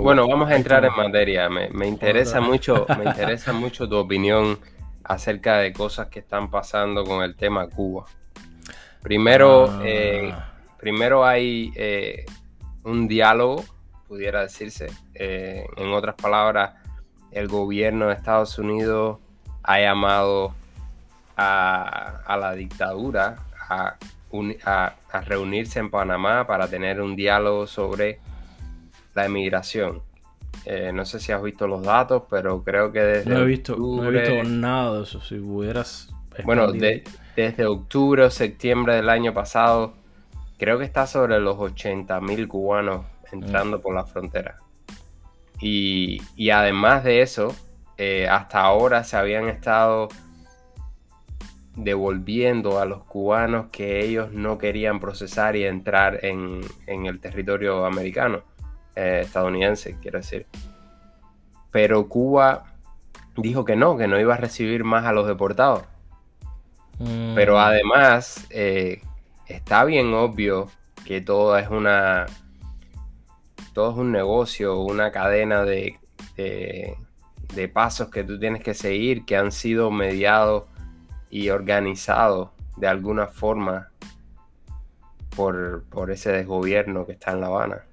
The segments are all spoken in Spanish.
bueno, vamos a entrar en materia. Me, interesa mucho, me interesa mucho tu opinión acerca de cosas que están pasando con el tema Cuba. Primero, ah. eh, primero hay eh, un diálogo, pudiera decirse. Eh, en otras palabras, el gobierno de Estados Unidos ha llamado a, la dictadura a, reunirse en Panamá para tener un diálogo sobre la emigración. Eh, no sé si has visto los datos, pero creo que desde. No he visto, no he visto nada de eso. Si pudieras. Bueno, desde octubre o septiembre del año pasado, creo que está sobre los 80 mil cubanos entrando por la frontera. Y, además de eso, eh, hasta ahora se habían estado devolviendo a los cubanos que ellos no querían procesar y entrar en, el territorio americano, eh, estadounidense, quiero decir. Pero Cuba dijo que no, que no iba a recibir más a los deportados. Mm. Pero además, eh, está bien obvio que todo es una. Todo es un negocio, una cadena de, de, de pasos que tú tienes que seguir que han sido mediados y organizado de alguna forma por, ese desgobierno que está en La Habana,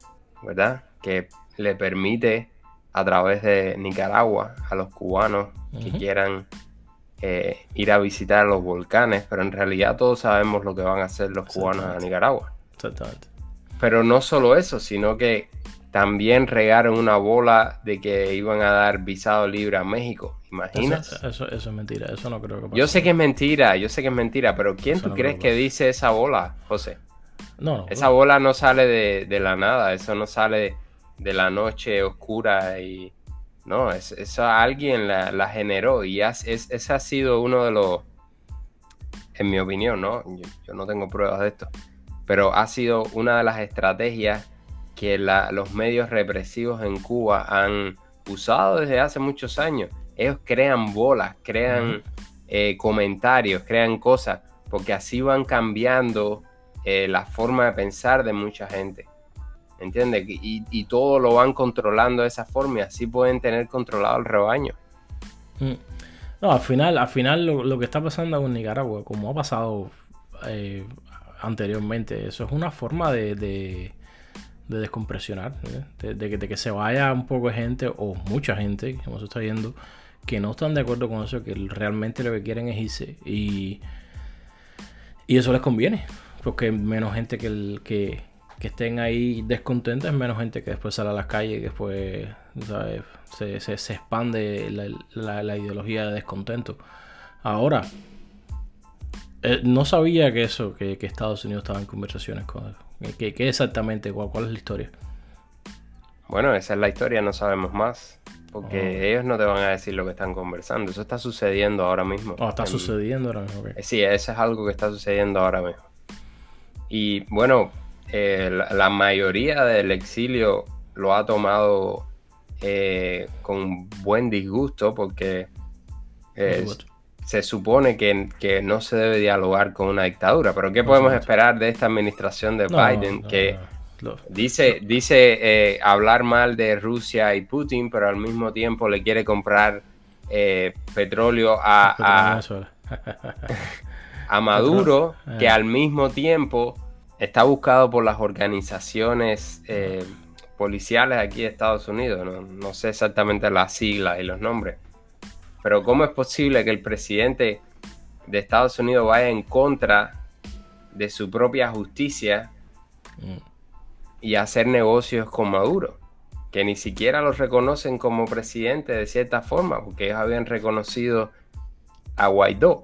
¿verdad? Que le permite a través de Nicaragua a los cubanos que quieran eh, ir a visitar los volcanes, pero en realidad todos sabemos lo que van a hacer los cubanos a Nicaragua. Exactamente. Pero no solo eso, sino que también regaron una bola de que iban a dar visado libre a México. ¿Imaginas? Eso, es mentira, eso no creo que pase. Yo sé que es mentira, yo sé que es mentira, pero ¿quién tú crees que, dice esa bola, José? No, Esa bola no sale de, la nada, eso no sale de la noche oscura y... No, es, eso alguien la, generó y es, ese ha sido uno de los, en mi opinión, ¿no? yo no tengo pruebas de esto, pero ha sido una de las estrategias que los medios represivos en Cuba han usado desde hace muchos años. Ellos crean bolas, crean eh, comentarios, crean cosas, porque así van cambiando eh, la forma de pensar de mucha gente. ¿Entiendes? Y, todo lo van controlando de esa forma y así pueden tener controlado el rebaño. Mm. No, al final, al final lo, que está pasando en Nicaragua, como ha pasado eh, anteriormente, eso es una forma de de descompresionar, ¿eh? de, que, se vaya un poco de gente o mucha gente, como se está viendo, que no están de acuerdo con eso, que realmente lo que quieren es irse y, y eso les conviene, porque menos gente que, que, que estén ahí descontentas, menos gente que después sale a las calles y después Se, se, expande la, ideología de descontento. Ahora, eh, no sabía que eso, que, que Estados Unidos estaba en conversaciones con, ¿Qué, exactamente? Cuál, ¿Cuál, es la historia? Bueno, esa es la historia, no sabemos más. Porque oh. ellos no te van a decir lo que están conversando. Eso está sucediendo ahora mismo. Oh, está sucediendo ahora mismo. Sí, eso es algo que está sucediendo ahora mismo. Y bueno, eh, la, mayoría del exilio lo ha tomado eh, con buen disgusto porque se supone que, no se debe dialogar con una dictadura, pero ¿qué podemos esperar de esta administración de Biden que dice, dice eh, hablar mal de Rusia y Putin, pero al mismo tiempo le quiere comprar eh, petróleo a, a, Maduro, que al mismo tiempo está buscado por las organizaciones eh, policiales aquí de Estados Unidos, no, no sé exactamente las siglas y los nombres pero ¿cómo es posible que el presidente de Estados Unidos vaya en contra de su propia justicia y hacer negocios con Maduro? Que ni siquiera lo reconocen como presidente de cierta forma, porque ellos habían reconocido a Guaidó.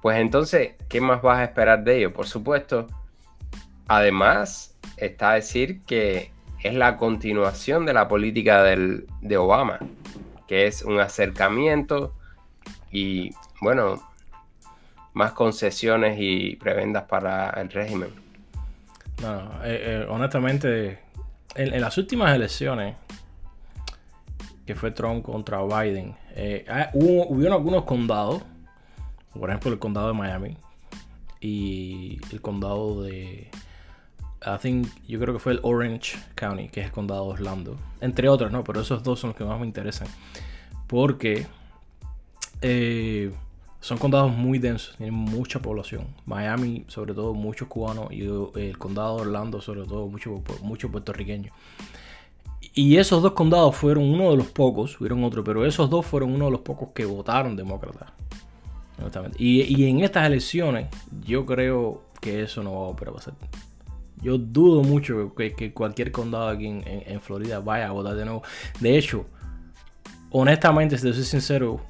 Pues entonces, ¿qué más vas a esperar de ellos? Por supuesto, además está a decir que es la continuación de la política de Obama que es un acercamiento y, bueno, más concesiones y prebendas para el régimen. No, eh, eh, honestamente, en, las últimas elecciones, que fue Trump contra Biden, eh, ah, hubo, hubieron algunos condados, por ejemplo el condado de Miami y el condado de I think, yo creo que fue el Orange County, que es el condado de Orlando. Entre otros, ¿no? Pero esos dos son los que más me interesan. Porque eh, son condados muy densos, tienen mucha población. Miami, sobre todo, muchos cubanos. Y el condado de Orlando, sobre todo, muchos mucho puertorriqueños. Y esos dos condados fueron uno de los pocos, hubieron otro, pero esos dos fueron uno de los pocos que votaron demócrata. Y, y, en estas elecciones, yo creo que eso no va a volver a pasar. Yo dudo mucho que, cualquier condado aquí en, Florida vaya a votar de nuevo. De hecho, honestamente, si te soy sincero,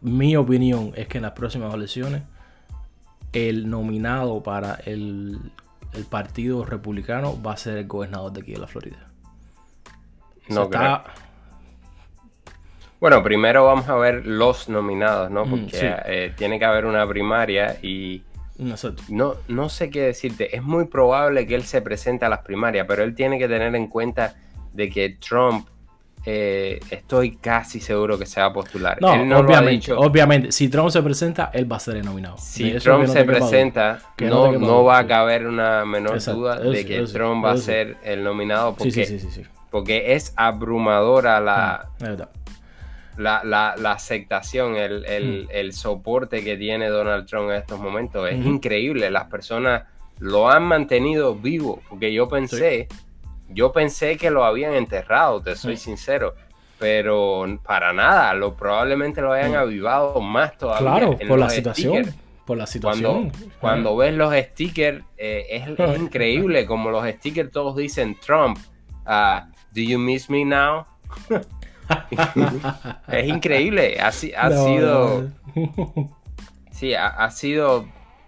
mi opinión es que en las próximas elecciones, el nominado para el, el Partido Republicano va a ser el gobernador de aquí de la Florida. No Bueno, primero vamos a ver los nominados, ¿no? Mm, Porque eh, tiene que haber una primaria y no, no sé qué decirte. Es muy probable que él se presente a las primarias, pero él tiene que tener en cuenta de que Trump eh, estoy casi seguro que se va a postular. No, obviamente, obviamente, si Trump se presenta, él va a ser el nominado. Si Trump se presenta, no, no, va a caber una menor duda de que Trump va a ser el nominado porque porque es abrumadora la, la, la, aceptación, el, mm. el, soporte que tiene Donald Trump en estos momentos. Es increíble, las personas lo han mantenido vivo, porque yo pensé, yo pensé que lo habían enterrado, te soy sincero. Pero para nada, lo probablemente lo hayan mm. avivado más todavía. Claro, por la situación. Por la situación. Cuando, ves los stickers, eh, es, increíble como los stickers todos dicen Trump. Uh, Do You Miss Me Now? es increíble. Ha, sido. Sí, ha, sido.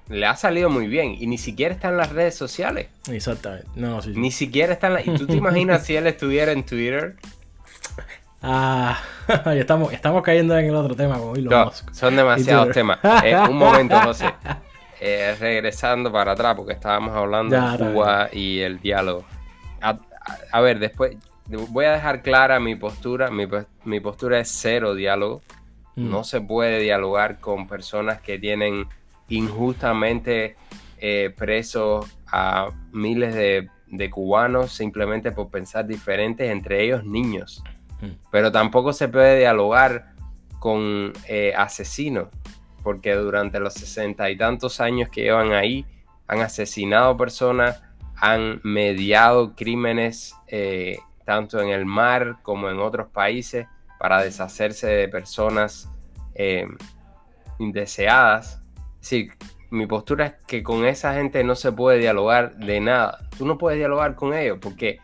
Le ha salido muy bien. Y ni siquiera está en las redes sociales. Exactamente. Ni siquiera está en las. ¿Y tú te imaginas si él estuviera en Twitter? Ah, estamos, estamos cayendo en el otro tema Son demasiados temas. Eh, un momento, José. Eh, regresando para atrás, porque estábamos hablando de Cuba y el diálogo. a, ver, después, voy a dejar clara mi postura. Mi, postura es cero diálogo. Mm. No se puede dialogar con personas que tienen injustamente eh, presos a miles de, cubanos simplemente por pensar diferentes, entre ellos niños. Mm. Pero tampoco se puede dialogar con eh, asesinos, porque durante los sesenta y tantos años que llevan ahí, han asesinado personas, han mediado crímenes eh, tanto en el mar como en otros países, para deshacerse de personas eh, indeseadas. Sí, mi postura es que con esa gente no se puede dialogar de nada. Tú no puedes dialogar con ellos porque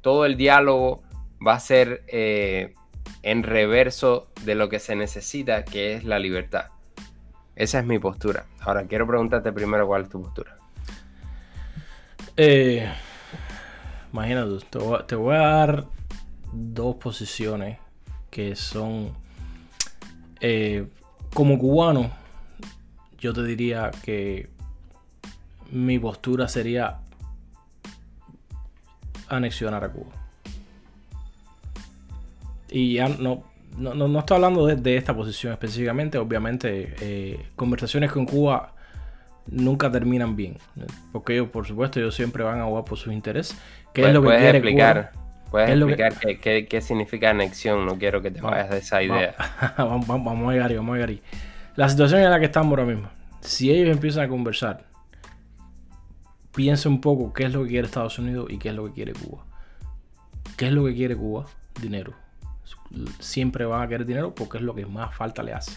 todo el diálogo va a ser eh, en reverso de lo que se necesita, que es la libertad. Esa es mi postura. Ahora quiero preguntarte primero cuál es tu postura. Eh, imagínate, te voy, a, dar dos posiciones que son eh, como cubano. Yo te diría que mi postura sería anexionar a Cuba. Y ya no, no, estoy hablando de, esta posición específicamente. Obviamente, eh, conversaciones con Cuba nunca terminan bien. Porque ellos, por supuesto, ellos siempre van a jugar por sus intereses. ¿Qué es lo que quiere explicar? ¿Puedes explicar qué, significa anexión? No quiero que te vayas de esa idea. vamos, a llegar vamos a llegar ahí. La situación en la que estamos ahora mismo. Si ellos empiezan a conversar, piensa un poco qué es lo que quiere Estados Unidos y qué es lo que quiere Cuba. ¿Qué es lo que quiere Cuba? Dinero. Siempre van a querer dinero porque es lo que más falta le hace.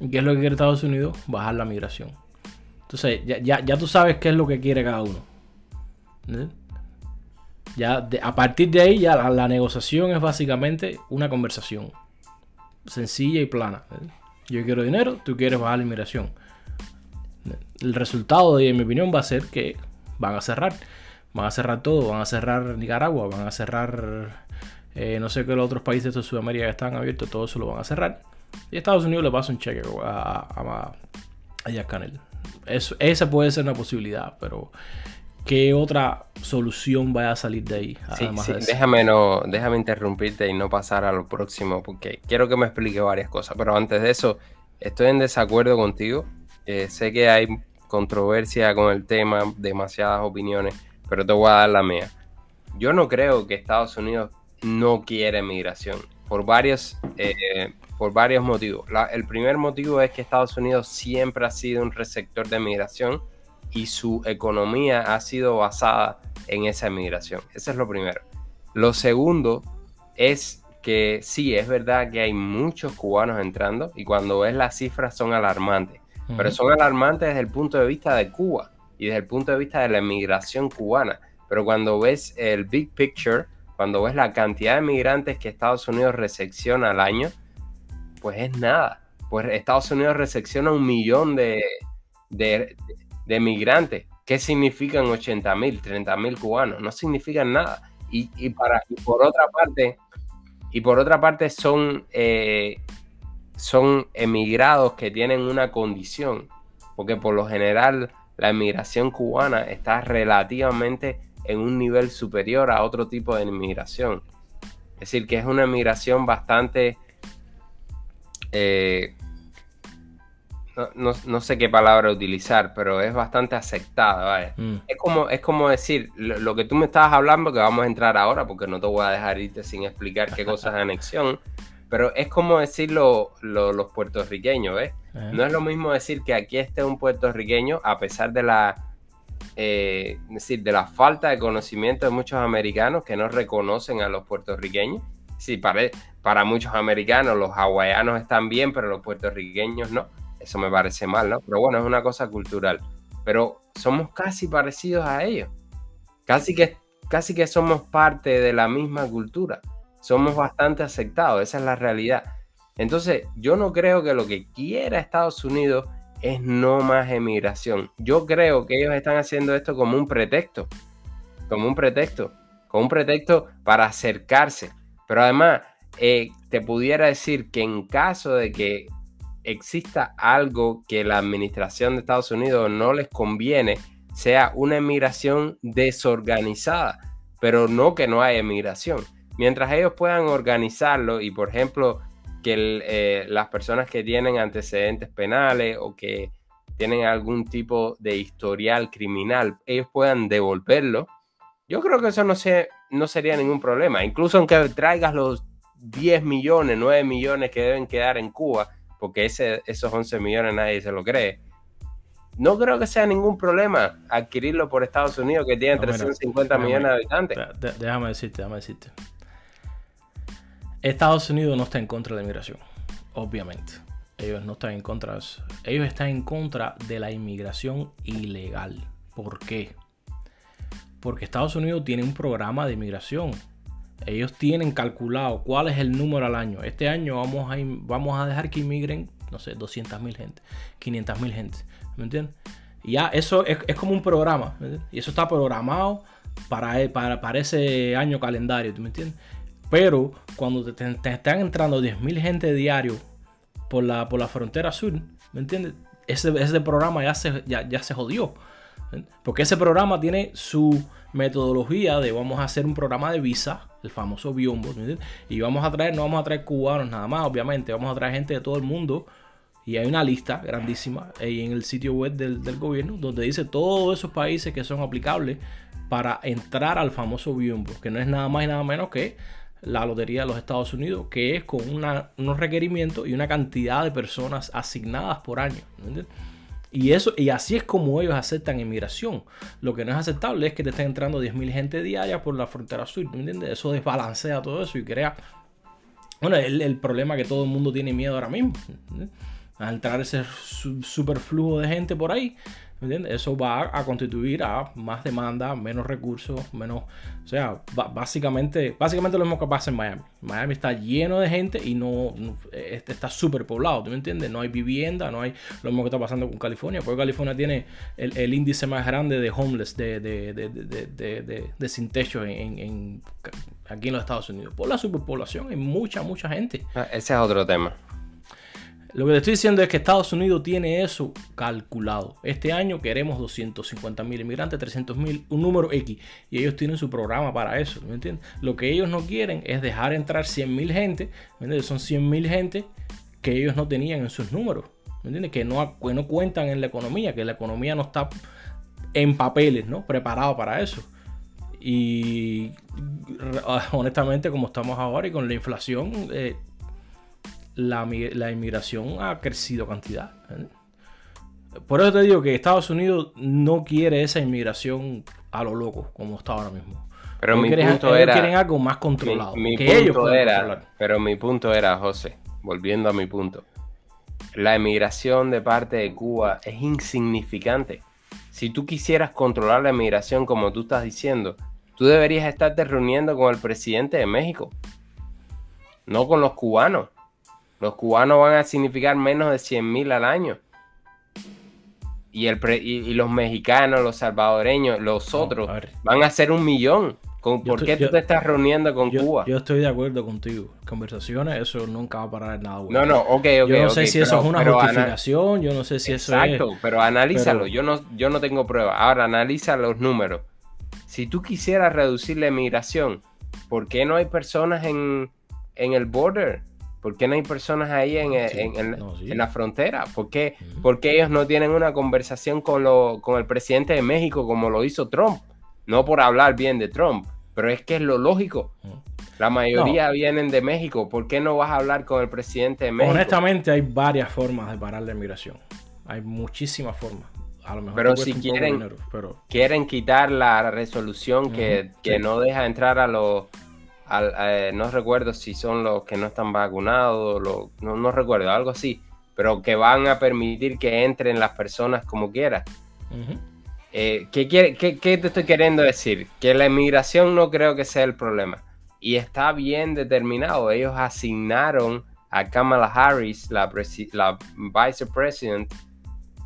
¿Y qué es lo que quiere Estados Unidos? Bajar la migración. Entonces, ya, tú sabes qué es lo que quiere cada uno. Ya a partir de ahí, ya la, negociación es básicamente una conversación sencilla y plana. Yo quiero dinero, tú quieres bajar la inmigración. El resultado, de, en mi opinión, va a ser que van a cerrar. Van a cerrar todo, van a cerrar Nicaragua, van a cerrar eh, no sé qué los otros países de Sudamérica que están abiertos, todo eso lo van a cerrar. Y Estados Unidos le pasa un cheque a, a, a Canel. Esa puede ser una posibilidad, pero ¿qué otra solución vaya a salir de ahí? déjame, no, déjame interrumpirte y no pasar a lo próximo, porque quiero que me explique varias cosas. Pero antes de eso, estoy en desacuerdo contigo. Eh, sé que hay controversia con el tema, demasiadas opiniones, pero te voy a dar la mía. Yo no creo que Estados Unidos no quiere migración por varios, eh, por varios motivos. el primer motivo es que Estados Unidos siempre ha sido un receptor de migración y su economía ha sido basada en esa migración. Eso es lo primero. Lo segundo es que sí, es verdad que hay muchos cubanos entrando y cuando ves las cifras son alarmantes, pero son alarmantes desde el punto de vista de Cuba y desde el punto de vista de la migración cubana. Pero cuando ves el big picture, cuando ves la cantidad de migrantes que Estados Unidos recepciona al año, pues es nada. Pues Estados Unidos recepciona un millón de, de, migrantes. ¿Qué significan 80 mil, 30 mil cubanos? No significan nada. Y, para, por otra parte, y por otra parte son, eh, son emigrados que tienen una condición, porque por lo general la emigración cubana está relativamente en un nivel superior a otro tipo de inmigración. Es decir, que es una emigración bastante eh, no, sé qué palabra utilizar, pero es bastante aceptada, mm. Es, como, es como decir, lo, que tú me estabas hablando, que vamos a entrar ahora, porque no te voy a dejar irte sin explicar qué cosa es anexión, pero es como decir los puertorriqueños, ¿ves? Eh. No es lo mismo decir que aquí esté un puertorriqueño, a pesar de la, eh, decir, de la falta de conocimiento de muchos americanos que no reconocen a los puertorriqueños. Sí, para, para muchos americanos los hawaianos están bien, pero los puertorriqueños no eso me parece mal, ¿no? Pero bueno, es una cosa cultural. Pero somos casi parecidos a ellos. Casi que, casi que somos parte de la misma cultura. Somos bastante aceptados, esa es la realidad. Entonces, yo no creo que lo que quiera Estados Unidos es no más emigración. Yo creo que ellos están haciendo esto como un pretexto. Como un pretexto. Como un pretexto para acercarse. Pero además, eh, te pudiera decir que en caso de que exista algo que la administración de Estados Unidos no les conviene, sea una emigración desorganizada, pero no que no haya emigración. Mientras ellos puedan organizarlo y, por ejemplo, que eh, las personas que tienen antecedentes penales o que tienen algún tipo de historial criminal, ellos puedan devolverlo, yo creo que eso no, no sería ningún problema. Incluso aunque traigas los 10 millones, 9 millones que deben quedar en Cuba, porque ese, esos 11 millones nadie se lo cree. No creo que sea ningún problema adquirirlo por Estados Unidos, que tiene 350 millones de habitantes. Déjame decirte, déjame decirte. Estados Unidos no está en contra de la inmigración, obviamente. Ellos no están en contra de eso. Ellos están en contra de la inmigración ilegal. ¿Por qué? Porque Estados Unidos tiene un programa de inmigración ellos tienen calculado cuál es el número al año. Este año vamos a, vamos a dejar que inmigren, no sé, 200 mil gente, 500 mil gente. ¿Me entiendes? Ya eso es, como un programa. Y eso está programado para, para, para ese año calendario. ¿Me entiendes? Pero cuando te, están entrando 10 mil gente diario por la, por la frontera sur, ¿me entiendes? Ese, ese programa ya se, ya, ya se jodió. Porque ese programa tiene su metodología de vamos a hacer un programa de visa, el famoso Biombo, y vamos a traer, no vamos a traer cubanos nada más, obviamente, vamos a traer gente de todo el mundo. Y hay una lista grandísima ahí en el sitio web del, gobierno donde dice todos esos países que son aplicables para entrar al famoso Biombo, que no es nada más y nada menos que la Lotería de los Estados Unidos, que es con unos requerimientos y una cantidad de personas asignadas por año. Y, eso, y así es como ellos aceptan inmigración. Lo que no es aceptable es que te estén entrando 10.000 gente diaria por la frontera sur. ¿Me entiendes? Eso desbalancea todo eso y crea. Bueno, el, el problema que todo el mundo tiene miedo ahora mismo. A entrar ese superflujo de gente por ahí eso va a constituir a más demanda, menos recursos, menos... O sea, básicamente, básicamente lo mismo que pasa en Miami. Miami está lleno de gente y no, está súper poblado, ¿tú me entiendes? No hay vivienda, no hay lo mismo que está pasando con California, porque California tiene el, índice más grande de homeless, de, de, sin techo en, aquí en los Estados Unidos. Por la superpoblación hay mucha, mucha gente. Ah, ese es otro tema. Lo que te estoy diciendo es que Estados Unidos tiene eso calculado. Este año queremos 250 mil inmigrantes, 300 mil, un número X. Y ellos tienen su programa para eso, ¿me entiendes? Lo que ellos no quieren es dejar entrar 100 mil gente, ¿me entiendes? Son 100 mil gente que ellos no tenían en sus números. ¿Me entiendes? Que no, que no cuentan en la economía, que la economía no está en papeles, ¿no? Preparado para eso. Y honestamente, como estamos ahora y con la inflación, eh, la, inmigración ha crecido cantidad. Por eso te digo que Estados Unidos no quiere esa inmigración a lo loco, como está ahora mismo. Pero mi punto era. quieren algo más controlado. Mi, punto era. Pero mi punto era, José, volviendo a mi punto. La emigración de parte de Cuba es insignificante. Si tú quisieras controlar la emigración como tú estás diciendo, tú deberías estarte reuniendo con el presidente de México, no con los cubanos. Los cubanos van a significar menos de 100 mil al año. Y, el y, los mexicanos, los salvadoreños, los otros, van a ser un millón. ¿Por qué tú te estás reuniendo con Cuba? Yo estoy de acuerdo contigo. Conversaciones, eso nunca va a parar en nada bueno. No, no, ok, ok. Yo no sé si eso es una justificación, yo no sé si eso es. Exacto, pero analízalo. Yo, no, yo no tengo prueba. Ahora, analiza los números. Si tú quisieras reducir la emigración, ¿por qué no hay personas en, en el border? ¿Por qué no hay personas ahí en, en, la frontera? ¿Por qué, ellos no tienen una conversación con, lo, con el presidente de México como lo hizo Trump? No por hablar bien de Trump, pero es que es lo lógico. La mayoría vienen de México. ¿Por qué no vas a hablar con el presidente de México? Honestamente, hay varias formas de parar la inmigración. Hay muchísimas formas. A lo mejor pero si quieren, pero... quieren quitar la resolución que, que no deja entrar a los eh, no recuerdo si son los que no están vacunados, no, recuerdo, algo así, pero que van a permitir que entren las personas como quieran. Eh, ¿qué, qué, te estoy queriendo decir? Que la inmigración no creo que sea el problema. Y está bien determinado. Ellos asignaron a Kamala Harris, la, la vice president,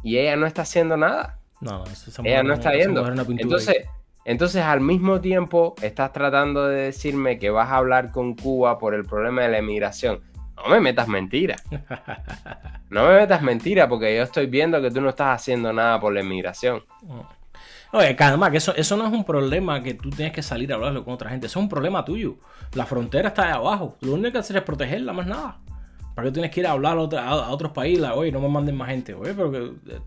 y ella no está haciendo nada. No, ella no está yendo. Entonces, entonces, al mismo tiempo, estás tratando de decirme que vas a hablar con Cuba por el problema de la emigración. No me metas mentira. No me metas mentira porque yo estoy viendo que tú no estás haciendo nada por la emigración. Oye, además que eso, eso no es un problema que tú tienes que salir a hablarlo con otra gente. Eso es un problema tuyo. La frontera está ahí abajo. Lo único que hacer es protegerla, más nada. ¿Para qué tienes que ir a hablar a, otros países? Oye, no me manden más gente. Oye, pero que eh,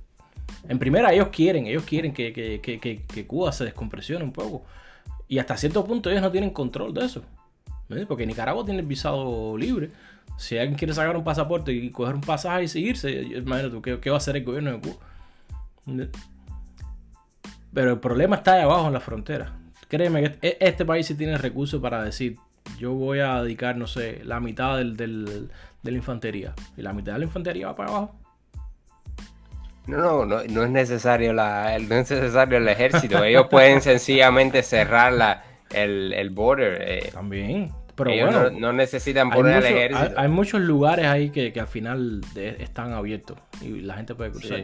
en primera, ellos quieren, ellos quieren que, Cuba se descompresione un poco. Y hasta cierto punto ellos no tienen control de eso. Porque Nicaragua tiene el visado libre. Si alguien quiere sacar un pasaporte y coger un pasaje y seguirse, imagínate, ¿qué, va a hacer el gobierno de Cuba? Pero el problema está ahí abajo en la frontera. Créeme que e, este país sí tiene recursos para decir, yo voy a dedicar, no sé, la mitad del, de la infantería. Y la mitad de la infantería va para abajo. No, no, no, es necesario la, no es necesario el ejército. Ellos pueden sencillamente cerrar la, el, el border. Eh. También. Pero bueno, no, necesitan poner el ejército. Hay, muchos lugares ahí que, al final están abiertos y la gente puede cruzar.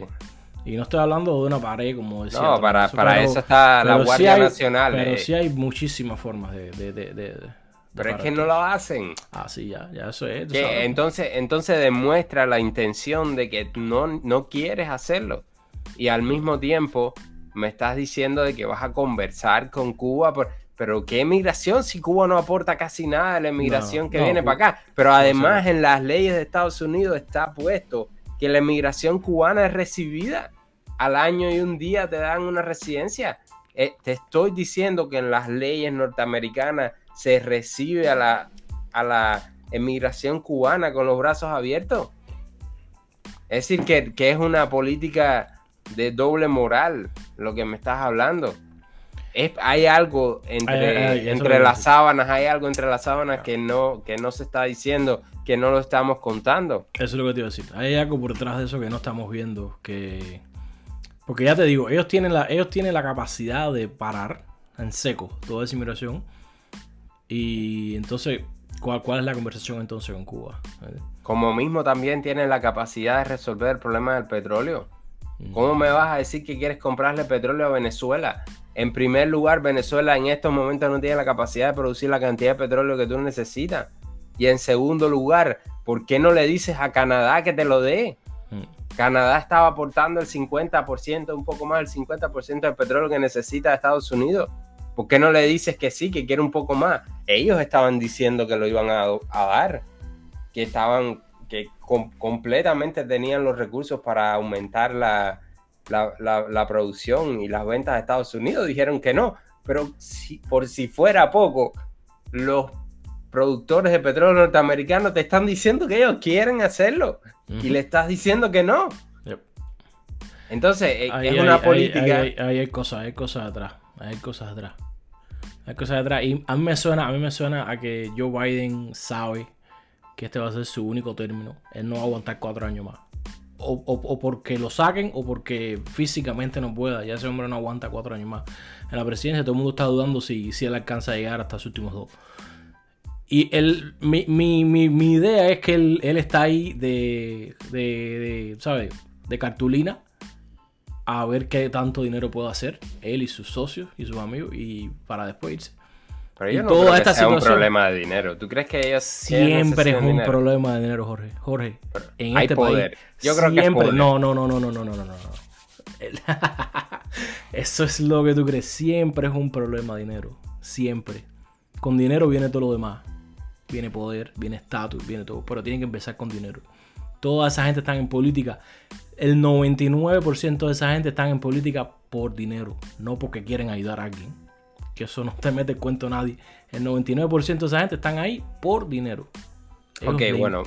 Y no estoy hablando de una pared, como decía. No, para, para eso está la Guardia Nacional. Pero eh. sí hay muchísimas formas de, pero es que no lo hacen. Ah, sí, ya, ya eso es. entonces, entonces demuestra la intención de que no, no quieres hacerlo. Y al mismo tiempo me estás diciendo de que vas a conversar con Cuba. pero ¿qué emigración si Cuba no aporta casi nada de la emigración que viene para acá? Pero además en las leyes de Estados Unidos está puesto que la emigración cubana es recibida. Al año y un día te dan una residencia. Eh, te estoy diciendo que en las leyes norteamericanas se recibe a la, a la emigración cubana con los brazos abiertos. Es decir, que, es una política de doble moral lo que me estás hablando. Es, hay algo entre, entre las sábanas, hay algo entre las sábanas que no, que no se está diciendo, que no lo estamos contando. Eso es lo que te iba a decir. Hay algo por detrás de eso que no estamos viendo. Que... Porque ya te digo, ellos tienen la, ellos tienen la capacidad de parar en seco toda esa inmigración y entonces, ¿cuál, ¿cuál, es la conversación entonces con Cuba? Como mismo también tienen la capacidad de resolver el problema del petróleo. Mm. ¿Cómo me vas a decir que quieres comprarle petróleo a Venezuela? En primer lugar, Venezuela en estos momentos no tiene la capacidad de producir la cantidad de petróleo que tú necesitas. Y en segundo lugar, ¿por qué no le dices a Canadá que te lo dé? Mm. Canadá estaba aportando el 50%, un poco más del 50% del petróleo que necesita Estados Unidos. ¿Por qué no le dices que sí, que quiere un poco más? Ellos estaban diciendo que lo iban a, dar, que estaban que completamente tenían los recursos para aumentar la, la, producción y las ventas de Estados Unidos, dijeron que no. Pero si, por si fuera poco, los productores de petróleo norteamericanos te están diciendo que ellos quieren hacerlo y le estás diciendo que no. Entonces, eh, es una política. Ahí, hay cosas, hay cosas atrás. Hay cosas atrás. Hay cosas atrás. Y a mí me suena, a mí me suena a que Joe Biden sabe que este va a ser su único término. Él no va a aguantar cuatro años más. O, porque lo saquen o porque físicamente no pueda. Ya ese hombre no aguanta cuatro años más. En la presidencia todo el mundo está dudando si, si él alcanza a llegar hasta sus últimos dos. Y él, mi, mi, idea es que él, está ahí de, de, de, ¿sabes? De cartulina a ver qué tanto dinero puede hacer él y sus socios y sus amigos y para después irse. Pero yo no toda creo esta que sea un problema de dinero. ¿Tú crees que ellos siempre es un problema de dinero, Jorge? Jorge, en hay este poder. yo creo que. No, no, no, no, no, no, no, no, no. Eso es lo que tú crees. Siempre es un problema de dinero. Siempre. Con dinero viene todo lo demás. Viene poder, viene estatus, viene todo. Pero tienen que empezar con dinero. Toda esa gente está en política el 99% de esa gente están en política por dinero, no porque quieren ayudar a alguien. Que eso no te mete cuento a nadie. El 99% de esa gente están ahí por dinero. ok, bueno.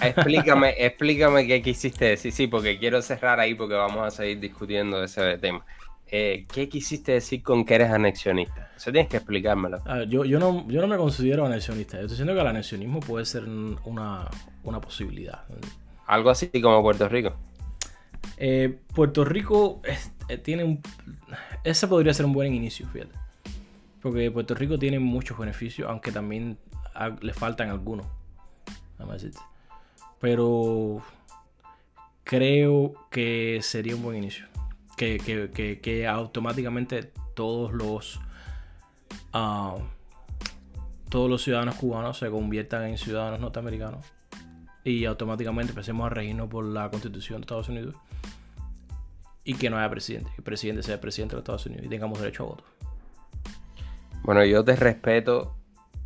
explícame, explícame qué quisiste decir. Sí, porque quiero cerrar ahí porque vamos a seguir discutiendo ese tema. Eh, ¿Qué quisiste decir con que eres anexionista? Eso tienes que explicármelo. yo, yo, no, yo no me considero anexionista. Yo estoy diciendo que el anexionismo puede ser una, una posibilidad. Algo así como Puerto Rico. Eh, Puerto Rico eh, tiene un... Ese podría ser un buen inicio, fíjate. Porque Puerto Rico tiene muchos beneficios, aunque también le faltan algunos. Pero creo que sería un buen inicio. Que, automáticamente todos los... Ah, todos los ciudadanos cubanos se conviertan en ciudadanos norteamericanos y automáticamente empecemos a regirnos por la constitución de Estados Unidos y que no haya presidente, que el presidente sea el presidente de Estados Unidos y tengamos derecho a voto. Bueno, yo te respeto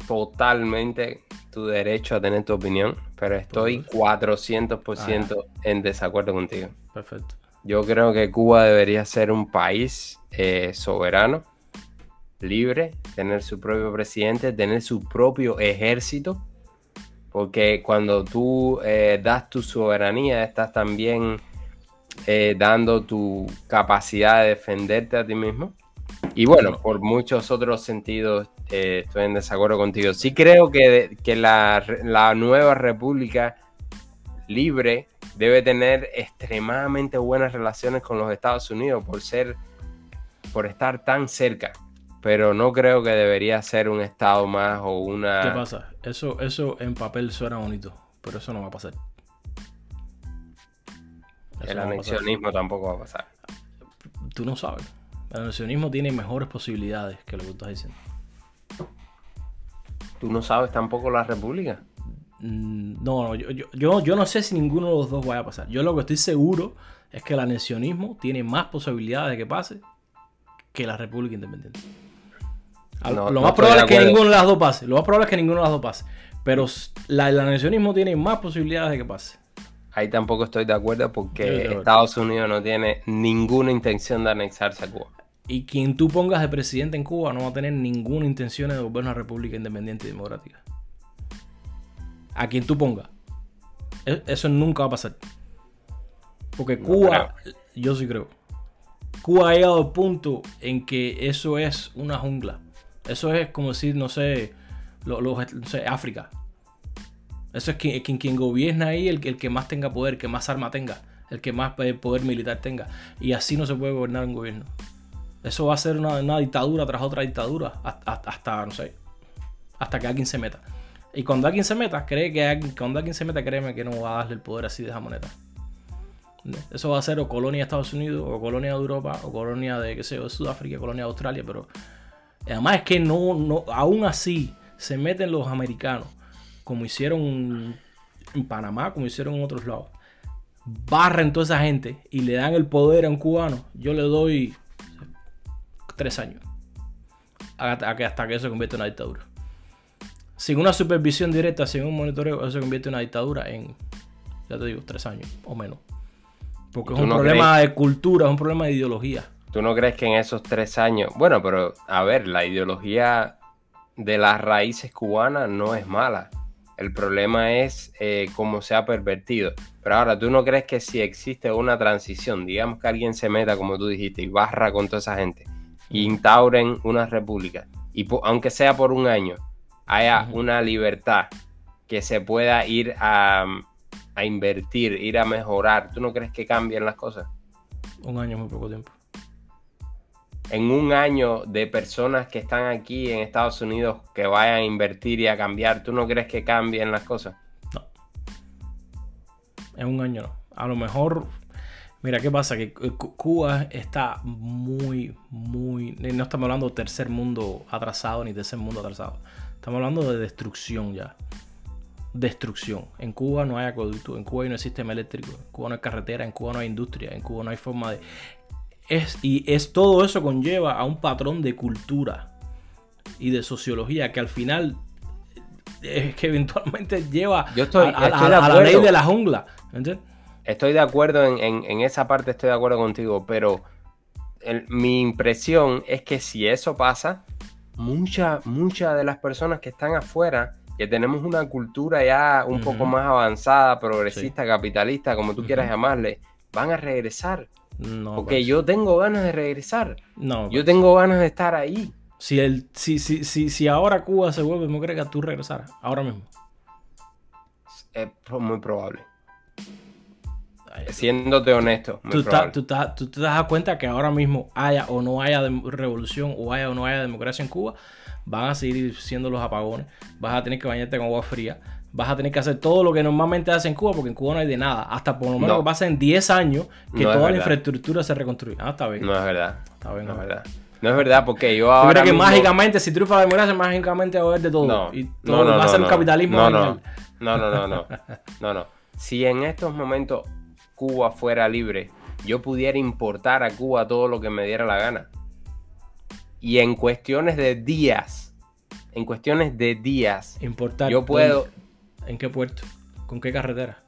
totalmente tu derecho a tener tu opinión, pero estoy 400% ah, en desacuerdo contigo. Perfecto. Yo creo que Cuba debería ser un país eh, soberano, libre, tener su propio presidente, tener su propio ejército porque cuando tú eh, das tu soberanía, estás también eh, dando tu capacidad de defenderte a ti mismo. Y bueno, por muchos otros sentidos eh, estoy en desacuerdo contigo. Sí creo que, que la, la, nueva república libre debe tener extremadamente buenas relaciones con los Estados Unidos por ser, por estar tan cerca pero no creo que debería ser un estado más o una... ¿Qué pasa? Eso, eso en papel suena bonito, pero eso no va a pasar. el anexionismo tampoco va a pasar. Tú no sabes. El anexionismo tiene mejores posibilidades que lo que tú estás diciendo. ¿Tú no sabes tampoco la república? Mm, no, no yo, yo, yo, no sé si ninguno de los dos vaya a pasar. Yo lo que estoy seguro es que el anexionismo tiene más posibilidades de que pase que la república independiente lo más probable es que ninguno de las dos pase. Lo más probable es que ninguno de las dos pase. Pero la, el anexionismo tiene más posibilidades de que pase. Ahí tampoco estoy de acuerdo porque Estados Unidos no tiene ninguna intención de anexarse a Cuba. Y quien tú pongas de presidente en Cuba no va a tener ninguna intención de volver una república independiente y democrática. A quien tú pongas. E, eso nunca va a pasar. Porque Cuba, yo sí creo. Cuba ha llegado al punto en que eso es una jungla. Eso es como decir, no sé, África. Eso es quien, quien, gobierna ahí, el, el, que más tenga poder, el que más arma tenga, el que más poder militar tenga. Y así no se puede gobernar un gobierno. Eso va a ser una, dictadura tras otra dictadura, hasta, no sé, hasta que alguien se meta. Y cuando alguien se meta, cree que cuando alguien se meta, créeme que no va a darle el poder así de esa moneda. Eso va a ser o colonia de Estados Unidos, o colonia de Europa, o colonia de, qué sé yo, Sudáfrica, colonia de Australia, pero Además es que no, no, aún así se meten los americanos, como hicieron en Panamá, como hicieron en otros lados. Barren toda esa gente y le dan el poder a un cubano. Yo le doy tres años. Hasta que, hasta que eso se convierta en una dictadura. Sin una supervisión directa, sin un monitoreo, eso se convierte en una dictadura en, ya te digo, tres años o menos. Porque es un problema de cultura, es un problema de ideología. ¿Tú no crees que en esos tres años, bueno, pero a ver, la ideología de las raíces cubanas no es mala. El problema es eh, cómo se ha pervertido. Pero ahora, ¿tú no crees que si existe una transición, digamos que alguien se meta, como tú dijiste, y barra con toda esa gente, y instauren una república, y aunque sea por un año, haya una libertad que se pueda ir a, a invertir, ir a mejorar, ¿tú no crees que cambien las cosas? Un año es muy poco tiempo en un año de personas que están aquí en Estados Unidos que vayan a invertir y a cambiar, ¿tú no crees que cambien las cosas? No. En un año no. A lo mejor, mira, ¿qué pasa? Que Cuba está muy, muy... No estamos hablando de tercer mundo atrasado ni tercer mundo atrasado. Estamos hablando de destrucción ya. Destrucción. En Cuba no hay acueducto, en Cuba no hay sistema eléctrico, en Cuba no hay carretera, en Cuba no hay industria, en Cuba no hay forma de y es todo eso conlleva a un patrón de cultura y de sociología que al final es que eventualmente lleva a, la ley de la jungla. Estoy de acuerdo en, esa parte, estoy de acuerdo contigo, pero mi impresión es que si eso pasa, muchas muchas de las personas que están afuera, que tenemos una cultura ya un poco más avanzada, progresista, capitalista, como tú quieras llamarle, van a regresar no. Porque pues. yo tengo ganas de regresar. No. Yo pues. tengo ganas de estar ahí. Si, el, si, si, si, si ahora Cuba se vuelve que tú regresarás. Ahora mismo. Es muy probable. Siéndote honesto. tú, tú, tú, te das cuenta que ahora mismo haya o no haya revolución o haya o no haya democracia en Cuba, van a seguir siendo los apagones. Vas a tener que bañarte con agua fría vas a tener que hacer todo lo que normalmente hace en Cuba, porque en Cuba no hay de nada. Hasta por lo menos que pasen 10 años que toda la infraestructura se reconstruye. Ah, está bien. No es verdad. Está bien, no es verdad. No es verdad, porque yo ahora. que mágicamente, si triunfa la democracia, mágicamente va a haber de todo. No, y todo va a ser un capitalismo. No, no, no, no, no, no. No, no. Si en estos momentos Cuba fuera libre, yo pudiera importar a Cuba todo lo que me diera la gana. Y en cuestiones de días, en cuestiones de días, importar. Yo puedo. ¿En qué puerto? ¿Con qué carretera?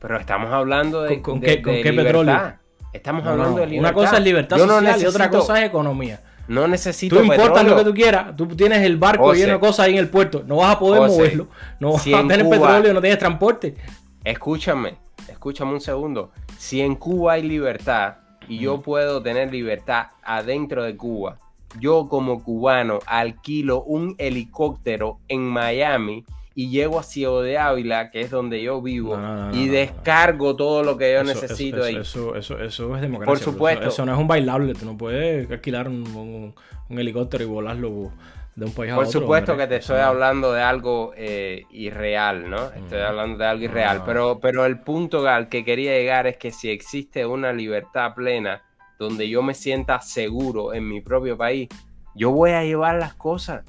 Pero estamos hablando de. ¿Con, qué, petróleo? Estamos hablando de libertad. Una cosa es libertad social y otra cosa es economía. No necesito. Tú importas lo que tú quieras. Tú tienes el barco lleno de cosas ahí en el puerto. No vas a poder moverlo. No vas a tener petróleo, no tienes transporte. Escúchame, escúchame un segundo. Si en Cuba hay libertad y yo puedo tener libertad adentro de Cuba, yo como cubano alquilo un helicóptero en Miami y llego a Ciego de Ávila, que es donde yo vivo, y descargo todo lo que yo necesito ahí. Eso, eso, eso, es democracia. Por supuesto. Eso, no es un bailable, tú no puedes alquilar un, helicóptero y volarlo de un país a Por otro. Por supuesto que te estoy hablando de algo eh, irreal, ¿no? Estoy hablando de algo irreal, pero, pero el punto al que quería llegar es que si existe una libertad plena donde yo me sienta seguro en mi propio país, yo voy a llevar las cosas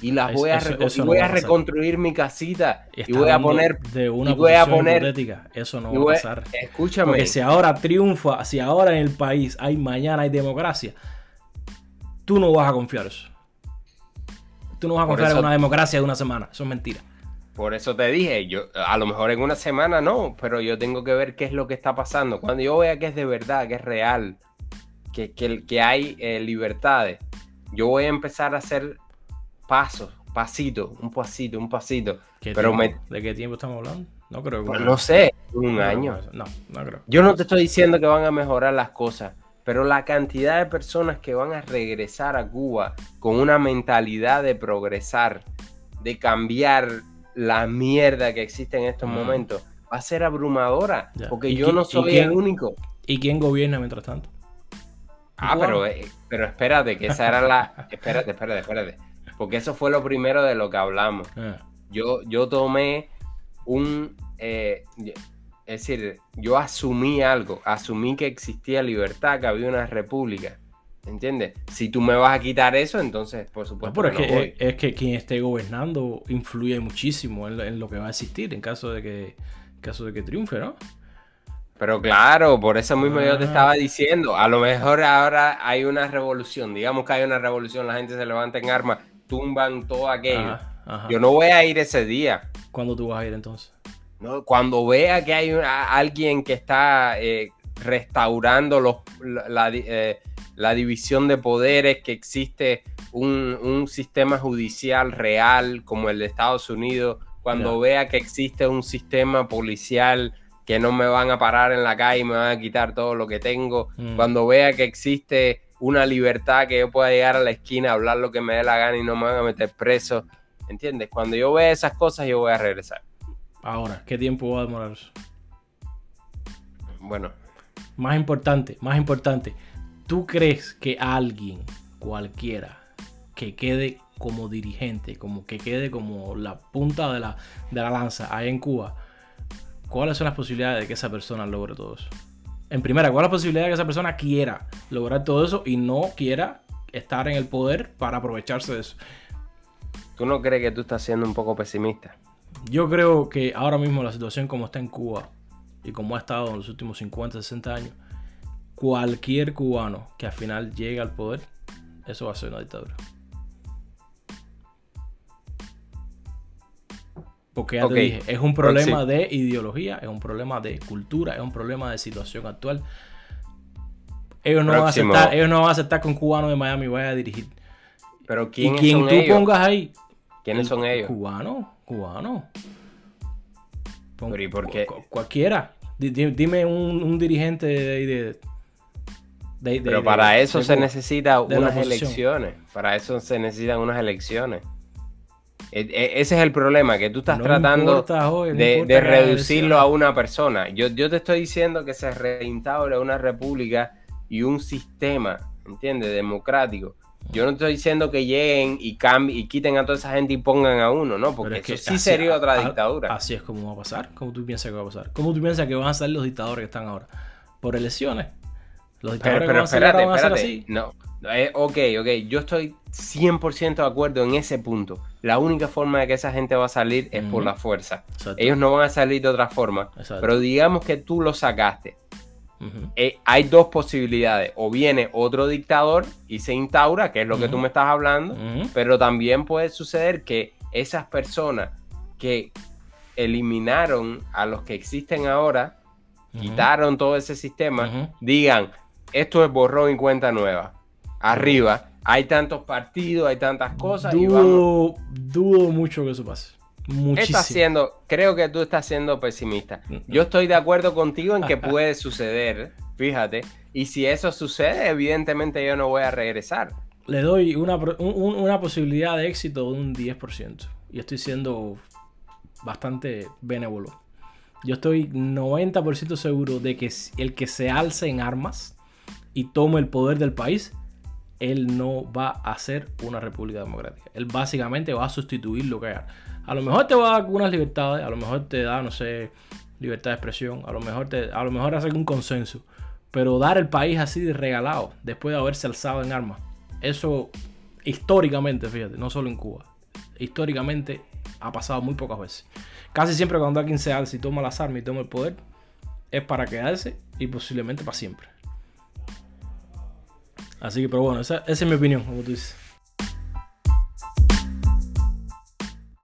y las voy a, voy a, reconstruir mi casita y voy a poner de una y voy a poner eso no va a pasar. escúchame. Porque si ahora triunfa si ahora en el país hay mañana hay democracia tú no vas a confiar eso tú no vas a confiar en una democracia de una semana eso es mentira por eso te dije, yo a lo mejor en una semana no, pero yo tengo que ver qué es lo que está pasando. Cuando yo vea que es de verdad, que es real, que, que, que hay eh, libertades, yo voy a empezar a hacer paso, pasito, un pasito, un pasito. Pero ¿De qué tiempo estamos hablando? No creo que... Pues no sé, un año. No, no creo. Yo no te estoy diciendo que van a mejorar las cosas, pero la cantidad de personas que van a regresar a Cuba con una mentalidad de progresar, de cambiar la mierda que existe en estos momentos, va a ser abrumadora, porque yo no soy el único. ¿Y quién gobierna mientras tanto? Ah, pero, eh, pero espérate, que esa era la... espérate, espérate, espérate. Porque eso fue lo primero de lo que hablamos. Ah. Yo, yo tomé un... Eh, es decir, yo asumí algo, asumí que existía libertad, que había una república. ¿Entiendes? Si tú me vas a quitar eso, entonces, por supuesto. No, pero es, que, es, que quien esté gobernando influye muchísimo en, lo que va a existir en caso de que, en caso de que triunfe, ¿no? Pero claro, por eso mismo yo te ah. estaba diciendo, a lo mejor ahora hay una revolución, digamos que hay una revolución, la gente se levanta en armas tumban todo aquello. Yo no voy a ir ese día. ¿Cuándo tú vas a ir entonces? No, cuando vea que hay alguien que está eh, restaurando los, eh, la, división de poderes, que existe un, sistema judicial real como el de Estados Unidos, cuando vea que existe un sistema policial que no me van a parar en la calle y me van a quitar todo lo que tengo, mm. cuando vea que existe una libertad que yo pueda llegar a la esquina, hablar lo que me dé la gana y no me van a meter preso, ¿entiendes? Cuando yo vea esas cosas yo voy a regresar. Ahora, ¿qué tiempo va a demorar eso? Bueno. Más importante, más importante, ¿tú crees que alguien, cualquiera, que quede como dirigente, como que quede como la punta de la, de la lanza ahí en Cuba, ¿cuáles son las posibilidades de que esa persona logre todo eso? En primera, ¿cuál es la posibilidad de que esa persona quiera lograr todo eso y no quiera estar en el poder para aprovecharse de eso? ¿Tú no crees que tú estás siendo un poco pesimista? Yo creo que ahora mismo la situación como está en Cuba y como ha estado en los últimos 50, 60 años, cualquier cubano que al final llegue al poder, eso va a ser una dictadura. Porque ya te dije, es un problema de ideología, es un problema de cultura, es un problema de situación actual. Ellos no, van a aceptar, ellos no van a aceptar que un cubano de Miami vaya a dirigir. Pero ¿quién y quien tú pongas ahí. ¿Quiénes son ellos? Cubano. Pero ¿y por qué? Cualquiera. Dime un, dirigente de, Pero para eso se necesitan unas elecciones. Para eso se necesitan unas elecciones. E, e, ese es el problema, que tú estás tratando de, reducirlo a una persona. Yo, yo te estoy diciendo que se reinstaure una república y un sistema, ¿entiendes? Democrático. Yo no estoy diciendo que lleguen y cambien y quiten a toda esa gente y pongan a uno, ¿no? Porque eso sí sería otra dictadura. Así es como va a pasar. ¿Cómo tú piensas que va a pasar? ¿Cómo tú piensas que van a ser los dictadores que están ahora? Por elecciones. Los dictadores pero, espérate, van a ser así. No, eh, ok, ok. Yo estoy 100% de acuerdo en ese punto. La única forma de que esa gente va a salir es por la fuerza. Ellos no van a salir de otra forma. Pero digamos que tú lo sacaste. Eh, hay dos posibilidades. O viene otro dictador y se instaura, que es lo que tú me estás hablando. Pero también puede suceder que esas personas que eliminaron a los que existen ahora, quitaron todo ese sistema, digan, esto es borrón y cuenta nueva. Arriba hay tantos partidos, hay tantas cosas. Dudo, dudo mucho que eso pase. Muchísimo. siendo, creo que tú estás siendo pesimista. Mm, Yo estoy de acuerdo contigo en que puede suceder, fíjate. Y si eso sucede, evidentemente yo no voy a regresar. Le doy una, una posibilidad de éxito de un 10%. Y estoy siendo bastante benévolo. Yo estoy 90% seguro de que el que se alce en armas y tome el poder del país él no va a ser una república democrática. Él básicamente va a sustituir lo que hay. A lo mejor te va a dar algunas libertades, a lo mejor te da, no sé, libertad de expresión, a lo mejor te, a lo mejor hace un consenso. Pero dar el país así de regalado, después de haberse alzado en armas, eso históricamente, fíjate, no solo en Cuba, históricamente ha pasado muy pocas veces. Casi siempre cuando alguien se alza y toma las armas y toma el poder, es para quedarse y posiblemente para siempre. Así que, pero bueno, esa, esa es mi opinión, como tú dices.